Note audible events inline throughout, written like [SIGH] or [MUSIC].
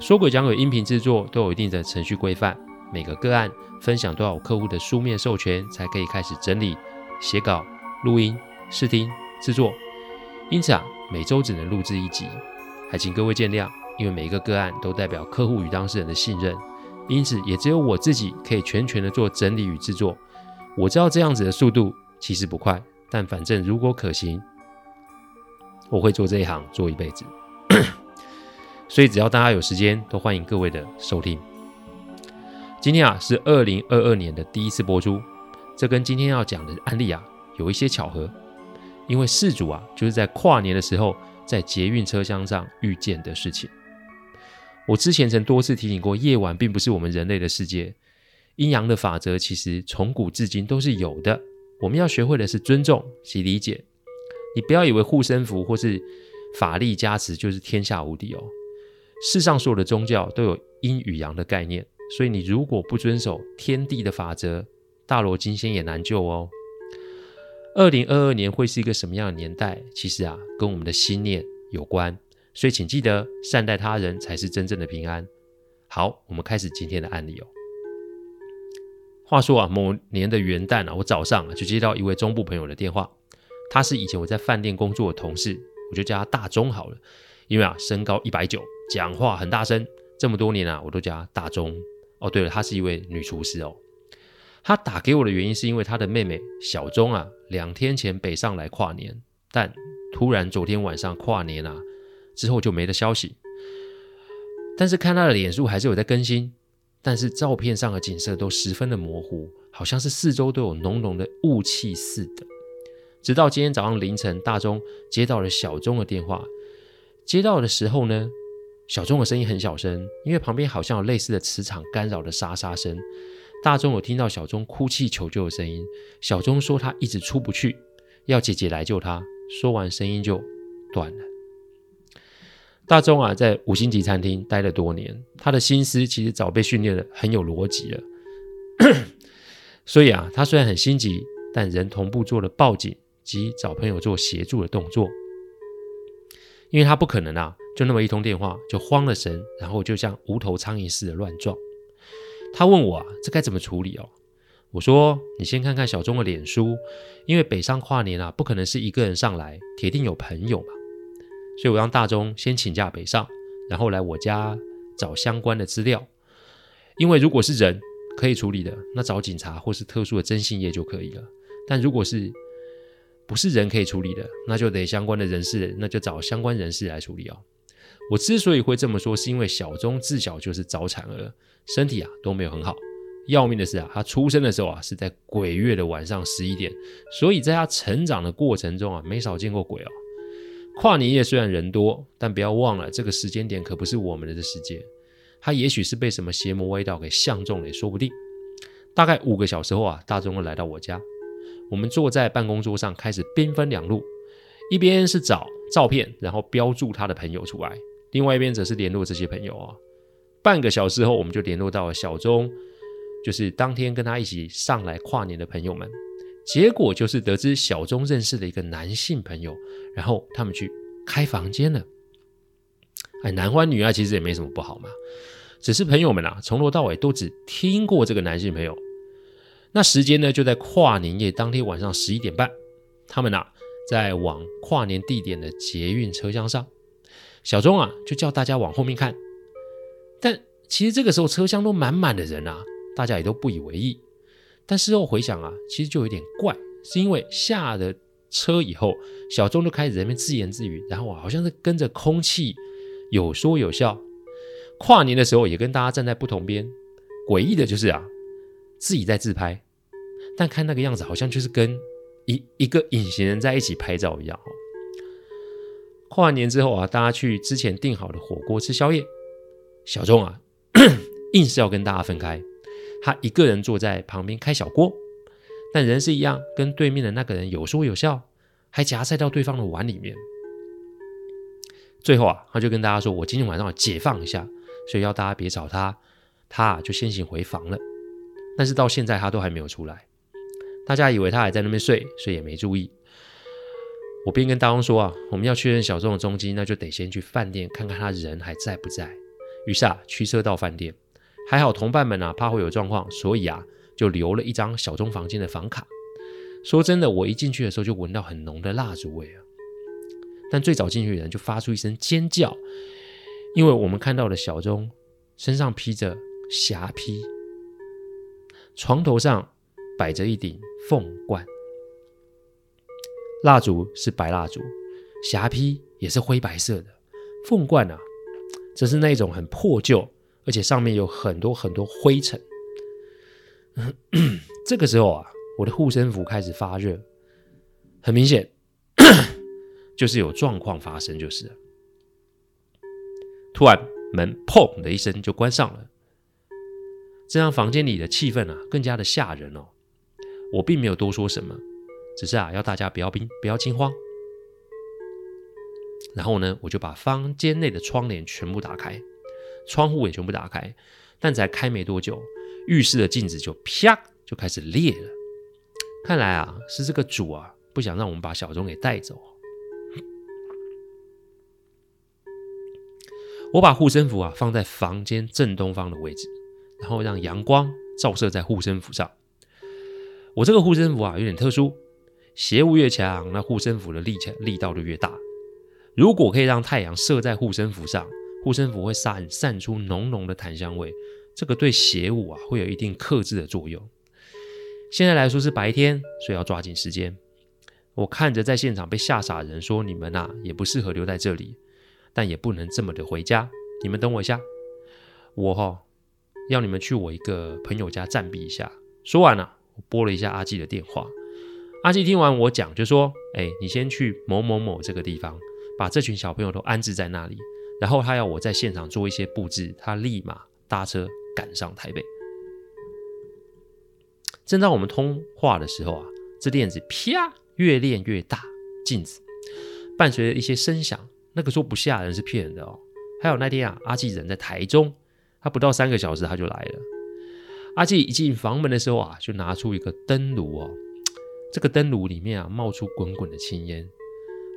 说鬼讲鬼音频制作都有一定的程序规范，每个个案分享都要有客户的书面授权才可以开始整理、写稿、录音、试听、制作。因此啊，每周只能录制一集，还请各位见谅。因为每一个个案都代表客户与当事人的信任，因此也只有我自己可以全权的做整理与制作。我知道这样子的速度其实不快，但反正如果可行。我会做这一行做一辈子，所以只要大家有时间，都欢迎各位的收听。今天啊是二零二二年的第一次播出，这跟今天要讲的案例啊有一些巧合，因为事主啊就是在跨年的时候在捷运车厢上遇见的事情。我之前曾多次提醒过，夜晚并不是我们人类的世界，阴阳的法则其实从古至今都是有的，我们要学会的是尊重及理解。你不要以为护身符或是法力加持就是天下无敌哦。世上所有的宗教都有阴与阳的概念，所以你如果不遵守天地的法则，大罗金仙也难救哦。二零二二年会是一个什么样的年代？其实啊，跟我们的心念有关，所以请记得善待他人才是真正的平安。好，我们开始今天的案例哦。话说啊，某年的元旦啊，我早上啊就接到一位中部朋友的电话。他是以前我在饭店工作的同事，我就叫他大钟好了，因为啊身高一百九，讲话很大声，这么多年啊我都叫他大钟。哦，对了，她是一位女厨师哦。她打给我的原因是因为她的妹妹小钟啊两天前北上来跨年，但突然昨天晚上跨年啊之后就没了消息。但是看她的脸书还是有在更新，但是照片上的景色都十分的模糊，好像是四周都有浓浓的雾气似的。直到今天早上凌晨，大钟接到了小钟的电话。接到的时候呢，小钟的声音很小声，因为旁边好像有类似的磁场干扰的沙沙声。大钟有听到小钟哭泣求救的声音。小钟说他一直出不去，要姐姐来救他。说完，声音就断了。大钟啊，在五星级餐厅待了多年，他的心思其实早被训练得很有逻辑了。[CLEARS THROAT] 所以啊，他虽然很心急，但仍同步做了报警。及找朋友做协助的动作，因为他不可能啊，就那么一通电话就慌了神，然后就像无头苍蝇似的乱撞。他问我啊，这该怎么处理哦？我说你先看看小钟的脸书，因为北上跨年啊，不可能是一个人上来，铁定有朋友嘛。所以我让大钟先请假北上，然后来我家找相关的资料。因为如果是人可以处理的，那找警察或是特殊的征信业就可以了。但如果是不是人可以处理的，那就得相关的人士，那就找相关人士来处理哦。我之所以会这么说，是因为小钟自小就是早产儿，身体啊都没有很好。要命的是啊，他出生的时候啊是在鬼月的晚上十一点，所以在他成长的过程中啊，没少见过鬼哦。跨年夜虽然人多，但不要忘了这个时间点可不是我们的世界。他也许是被什么邪魔歪道给相中了，也说不定。大概五个小时后啊，大钟来到我家。我们坐在办公桌上，开始兵分两路，一边是找照片，然后标注他的朋友出来；另外一边则是联络这些朋友啊。半个小时后，我们就联络到了小钟，就是当天跟他一起上来跨年的朋友们。结果就是得知小钟认识了一个男性朋友，然后他们去开房间了。哎，男欢女爱其实也没什么不好嘛，只是朋友们啊，从头到尾都只听过这个男性朋友。那时间呢，就在跨年夜当天晚上十一点半，他们呐、在往跨年地点的捷运车厢上，小钟啊就叫大家往后面看，但其实这个时候车厢都满满的人啊，大家也都不以为意。但事后回想啊，其实就有点怪，是因为下了车以后，小钟就开始在那边自言自语，然后好像是跟着空气有说有笑。跨年的时候也跟大家站在不同边，诡异的就是啊。自己在自拍，但看那个样子，好像就是跟一一个隐形人在一起拍照一样。跨完年之后啊，大家去之前订好的火锅吃宵夜，小钟啊，[CLEARS THROAT] 硬是要跟大家分开，他一个人坐在旁边开小锅，但人是一样，跟对面的那个人有说有笑，还夹菜到对方的碗里面。最后啊，他就跟大家说：“我今天晚上要解放一下，所以要大家别吵他。”他啊就先行回房了。但是到现在他都还没有出来，大家以为他还在那边睡，所以也没注意。我便跟大翁说啊，我们要确认小钟的踪迹，那就得先去饭店看看他人还在不在。于是啊，驱车到饭店，还好同伴们啊怕会有状况，所以啊就留了一张小钟房间的房卡。说真的，我一进去的时候就闻到很浓的蜡烛味啊。但最早进去的人就发出一声尖叫，因为我们看到了小钟身上披着霞帔。床头上摆着一顶凤冠，蜡烛是白蜡烛，霞披也是灰白色的。凤冠啊，则是那种很破旧，而且上面有很多很多灰尘。[CLEARS THROAT] 这个时候啊，我的护身符开始发热，很明显 [CLEARS THROAT] 就是有状况发生，就是了。突然门砰的一声就关上了。这让房间里的气氛啊更加的吓人哦。我并没有多说什么，只是啊要大家不要惊不要惊慌。然后呢，我就把房间内的窗帘全部打开，窗户也全部打开。但才开没多久，浴室的镜子就啪就开始裂了。看来啊是这个主啊不想让我们把小钟给带走。我把护身符啊放在房间正东方的位置。然后让阳光照射在护身符上。我这个护身符啊有点特殊，邪物越强，那护身符的力强力道就越大。如果可以让太阳射在护身符上，护身符会散散出浓浓的檀香味，这个对邪物啊会有一定克制的作用。现在来说是白天，所以要抓紧时间。我看着在现场被吓傻的人说：“你们啊也不适合留在这里，但也不能这么的回家。你们等我一下，我哈、哦。”要你们去我一个朋友家暂避一下。说完了，我拨了一下阿纪的电话。阿纪听完我讲，就说：“哎，你先去某某某这个地方，把这群小朋友都安置在那里。然后他要我在现场做一些布置，他立马搭车赶上台北。”正当我们通话的时候啊，这链子啪越练越大，镜子伴随着一些声响。那个说不吓人是骗人的哦。还有那天啊，阿纪人在台中。他不到三个小时他就来了。阿纪一进房门的时候啊，就拿出一个灯炉哦。这个灯炉里面啊，冒出滚滚的青烟。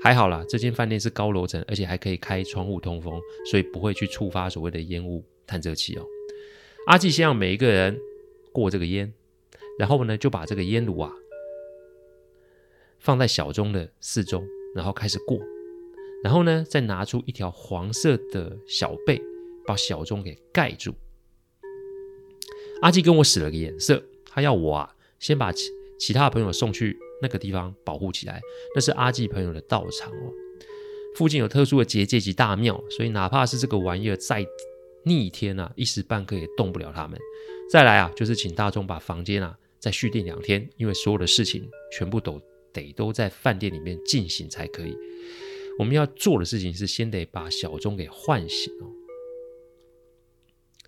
还好啦，这间饭店是高楼层，而且还可以开窗户通风，所以不会去触发所谓的烟雾探测器哦。阿纪先让每一个人过这个烟，然后呢，就把这个烟炉啊放在小钟的四周，然后开始过。然后呢，再拿出一条黄色的小被。把小钟给盖住。阿纪跟我使了个眼色，他要我啊先把其他的朋友送去那个地方保护起来。那是阿纪朋友的道场哦，附近有特殊的结界及大庙，所以哪怕是这个玩意儿再逆天啊，一时半刻也动不了他们。再来啊，就是请大众把房间啊再续订两天，因为所有的事情全部都得都在饭店里面进行才可以。我们要做的事情是先得把小钟给唤醒哦。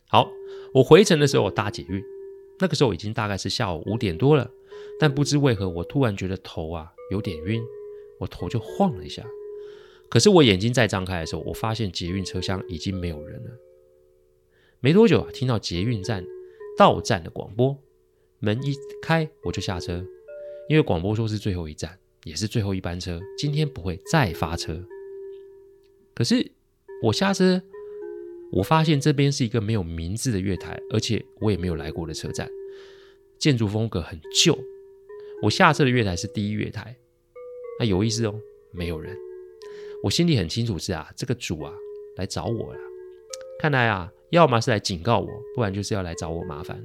好，我回程的时候我搭捷运，那个时候已经大概是下午五点多了，但不知为何我突然觉得头啊有点晕，我头就晃了一下。可是我眼睛再张开的时候，我发现捷运车厢已经没有人了。没多久啊，听到捷运站到站的广播，门一开我就下车，因为广播说是最后一站，也是最后一班车，今天不会再发车。可是我下车。我发现这边是一个没有名字的月台，而且我也没有来过的车站，建筑风格很旧。我下车的月台是第一月台，那有意思哦，没有人。我心里很清楚是啊，这个主啊来找我了。看来啊，要么是来警告我，不然就是要来找我麻烦。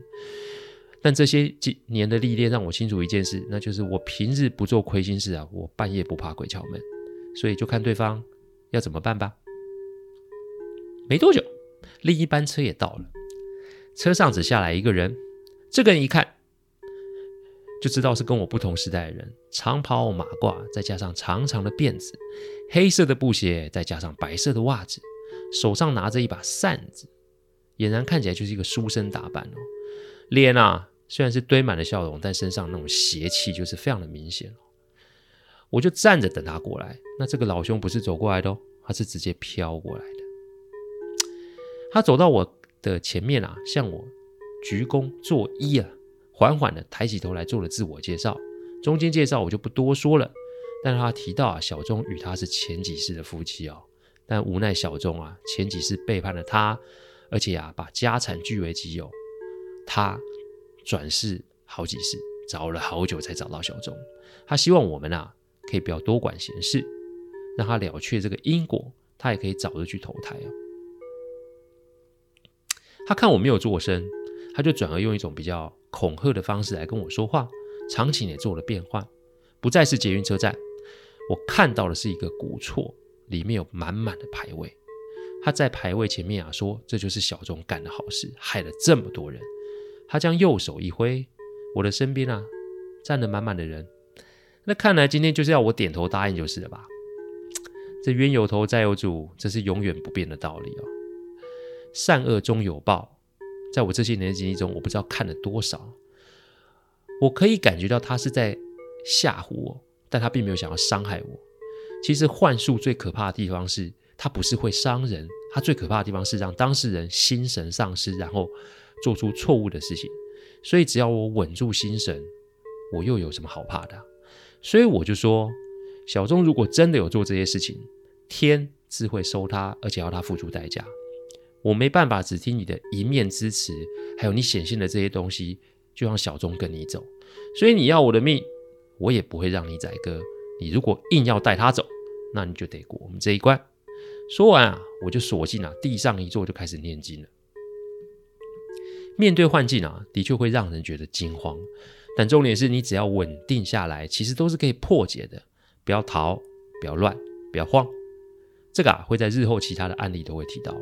但这些几年的历练让我清楚一件事，那就是我平日不做亏心事啊，我半夜不怕鬼敲门。所以就看对方要怎么办吧。没多久。另一班车也到了，车上只下来一个人。这个人一看，就知道是跟我不同时代的人。长袍马褂，再加上长长的辫子，黑色的布鞋，再加上白色的袜子，手上拿着一把扇子，俨然看起来就是一个书生打扮哦。脸啊，虽然是堆满了笑容，但身上那种邪气就是非常的明显。我就站着等他过来。那这个老兄不是走过来的哦，他是直接飘过来的。他走到我的前面啊，向我鞠躬作揖啊。缓缓的抬起头来做了自我介绍，中间介绍我就不多说了，但是他提到啊，小钟与他是前几世的夫妻哦，但无奈小钟啊前几世背叛了他，而且啊把家产据为己有，他转世好几世，找了好久才找到小钟，他希望我们啊可以不要多管闲事，让他了却这个因果，他也可以早日去投胎啊。他看我没有作声，他就转而用一种比较。恐吓的方式来跟我说话，场景也做了变换，不再是捷运车站，我看到的是一个古厝，里面有满满的牌位。他在牌位前面啊说：“这就是小钟干的好事，害了这么多人。”他将右手一挥，我的身边啊站了满满的人。那看来今天就是要我点头答应就是了吧？这冤有头债有主，这是永远不变的道理哦。善恶终有报。在我这些年的经历中，我不知道看了多少，我可以感觉到他是在吓唬我，但他并没有想要伤害我。其实幻术最可怕的地方是，它不是会伤人，它最可怕的地方是让当事人心神丧失，然后做出错误的事情。所以只要我稳住心神，我又有什么好怕的？所以我就说，小钟如果真的有做这些事情，天自会收他，而且要他付出代价。我没办法只听你的一面之词，还有你显现的这些东西，就让小钟跟你走。所以你要我的命，我也不会让你宰割。你如果硬要带他走，那你就得过我们这一关。说完啊，我就索性啊，地上一坐就开始念经了。面对幻境啊，的确会让人觉得惊慌，但重点是你只要稳定下来，其实都是可以破解的。不要逃，不要乱，不要慌。这个啊，会在日后其他的案例都会提到。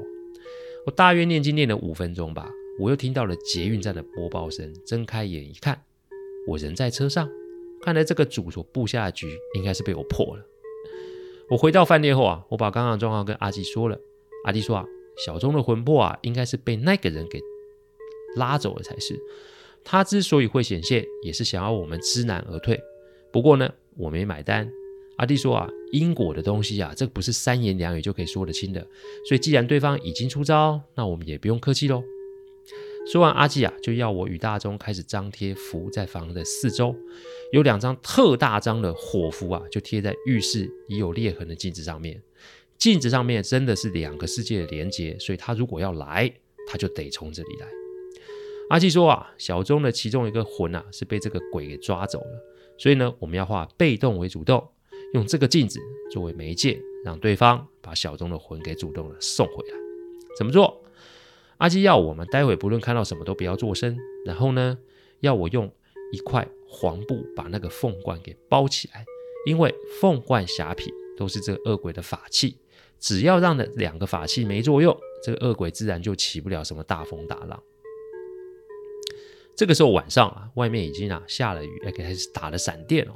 我大约念经念了五分钟吧，我又听到了捷运站的播报声。睁开眼一看，我人在车上。看来这个主所布下的局应该是被我破了。我回到饭店后啊，我把刚刚的状况跟阿基说了。阿基说啊，小钟的魂魄啊，应该是被那个人给拉走了才是。他之所以会显现，也是想要我们知难而退。不过呢，我没买单。阿弟说啊，因果的东西啊，这不是三言两语就可以说得清的。所以既然对方已经出招，那我们也不用客气喽。说完，阿季啊就要我与大钟开始张贴符在房的四周，有两张特大张的火符啊，就贴在浴室已有裂痕的镜子上面。镜子上面真的是两个世界的连接，所以他如果要来，他就得从这里来。阿季说啊，小钟的其中一个魂啊是被这个鬼给抓走了，所以呢，我们要化被动为主动。用这个镜子作为媒介，让对方把小钟的魂给主动的送回来。怎么做？阿基要我们待会不论看到什么都不要作声，然后呢，要我用一块黄布把那个凤冠给包起来，因为凤冠虾皮都是这个恶鬼的法器，只要让那两个法器没作用，这个恶鬼自然就起不了什么大风大浪。这个时候晚上啊，外面已经啊下了雨，而且还是打了闪电哦。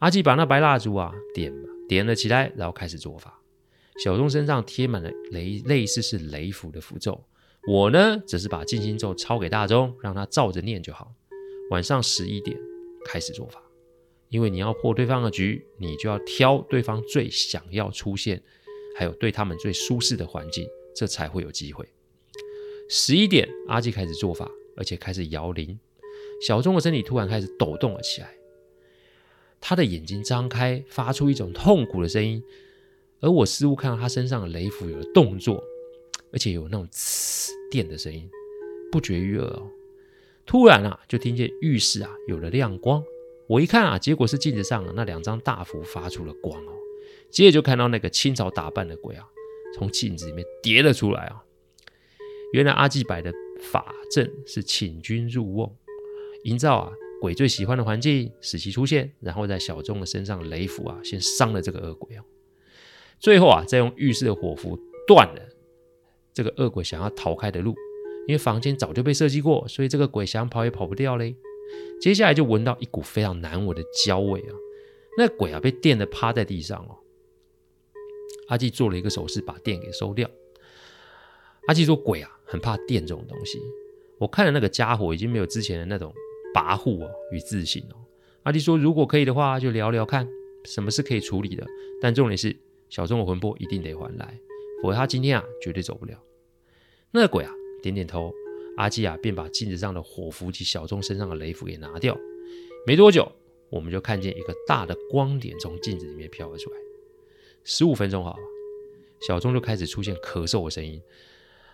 阿基把那白蜡烛啊点点了起来，然后开始做法。小钟身上贴满了雷类似是雷符的符咒，我呢只是把静心咒抄给大钟，让他照着念就好。晚上十一点开始做法，因为你要破对方的局，你就要挑对方最想要出现，还有对他们最舒适的环境，这才会有机会。十一点，阿基开始做法，而且开始摇铃，小钟的身体突然开始抖动了起来。他的眼睛张开，发出一种痛苦的声音，而我似乎看到他身上的雷符有了动作，而且有那种呲电的声音，不绝于耳哦。突然啊，就听见浴室啊有了亮光。我一看啊，结果是镜子上的那两张大符发出了光哦。接着就看到那个清朝打扮的鬼啊，从镜子里面跌了出来啊。原来阿济白的法阵是请君入瓮，营造啊。鬼最喜欢的环境，使其出现，然后在小众的身上雷符啊，先伤了这个恶鬼哦。最后啊，再用浴室的火符断了这个恶鬼想要逃开的路，因为房间早就被设计过，所以这个鬼想跑也跑不掉嘞。接下来就闻到一股非常难闻的焦味啊！那鬼啊被电的趴在地上哦。阿纪做了一个手势，把电给收掉。阿纪说：“鬼啊，很怕电这种东西。”我看了那个家伙已经没有之前的那种跋扈哦与自信哦。阿纪说：“如果可以的话，就聊聊看，什么是可以处理的。但重点是，小钟的魂魄一定得还来，否则他今天啊绝对走不了。”那个鬼啊点点头。阿基啊，便把镜子上的火符及小钟身上的雷符给拿掉。没多久，我们就看见一个大的光点从镜子里面飘了出来。十五分钟后，小钟就开始出现咳嗽的声音。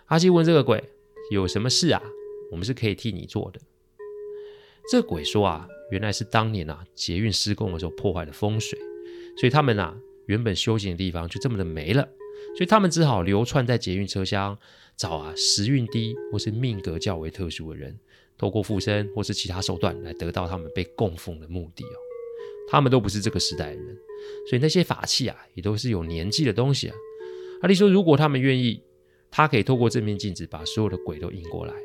阿基问这个鬼：“有什么事啊？我们是可以替你做的。”这鬼说：“啊，原来是当年啊捷运施工的时候破坏了风水，所以他们啊原本修行的地方就这么的没了，所以他们只好流窜在捷运车厢。”找啊，时运低或是命格较为特殊的人，透过附身或是其他手段来得到他们被供奉的目的哦。他们都不是这个时代的人，所以那些法器啊，也都是有年纪的东西啊。阿力说，如果他们愿意，他可以透过这面镜子把所有的鬼都引过来，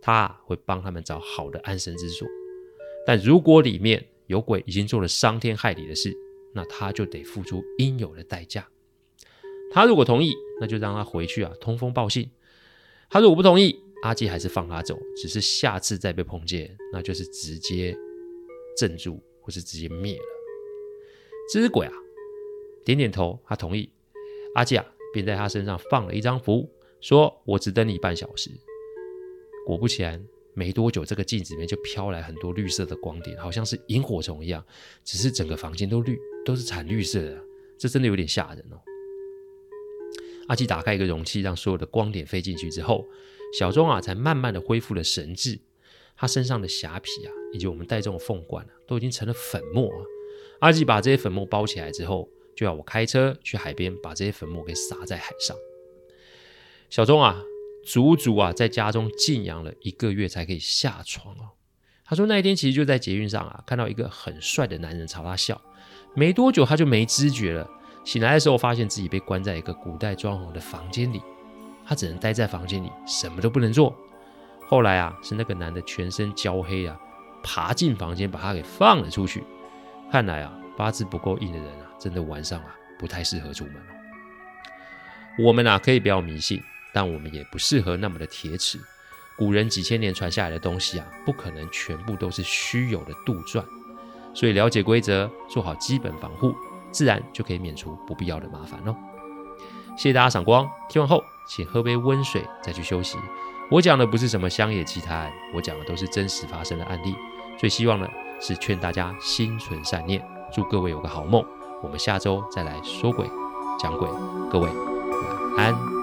他会帮他们找好的安身之所。但如果里面有鬼已经做了伤天害理的事，那他就得付出应有的代价。他如果同意，那就让他回去啊，通风报信。他如果不同意，阿纪还是放他走，只是下次再被碰见，那就是直接镇住，或是直接灭了。这只鬼啊，点点头，他同意。阿纪啊，便在他身上放了一张符，说：“我只等你半小时。”果不其然，没多久，这个镜子里面就飘来很多绿色的光点，好像是萤火虫一样，只是整个房间都绿，都是惨绿色的，这真的有点吓人哦。阿吉打开一个容器，让所有的光点飞进去之后，小钟啊才慢慢的恢复了神智。他身上的霞皮啊，以及我们带这种凤冠啊，都已经成了粉末。阿吉把这些粉末包起来之后，就要我开车去海边，把这些粉末给撒在海上。小钟啊，足足啊在家中静养了一个月才可以下床哦。他说那一天其实就在捷运上啊，看到一个很帅的男人朝他笑，没多久他就没知觉了。醒来的时候，发现自己被关在一个古代装潢的房间里，他只能待在房间里，什么都不能做。后来啊，是那个男的全身焦黑啊，爬进房间把他给放了出去。看来啊，八字不够硬的人啊，真的晚上啊不太适合出门哦。我们啊可以不要迷信，但我们也不适合那么的铁齿。古人几千年传下来的东西啊，不可能全部都是虚有的杜撰。所以了解规则，做好基本防护。自然就可以免除不必要的麻烦喽。谢谢大家赏光，听完后请喝杯温水再去休息。我讲的不是什么乡野奇谈，我讲的都是真实发生的案例。最希望的是劝大家心存善念，祝各位有个好梦。我们下周再来说鬼讲鬼，各位晚安。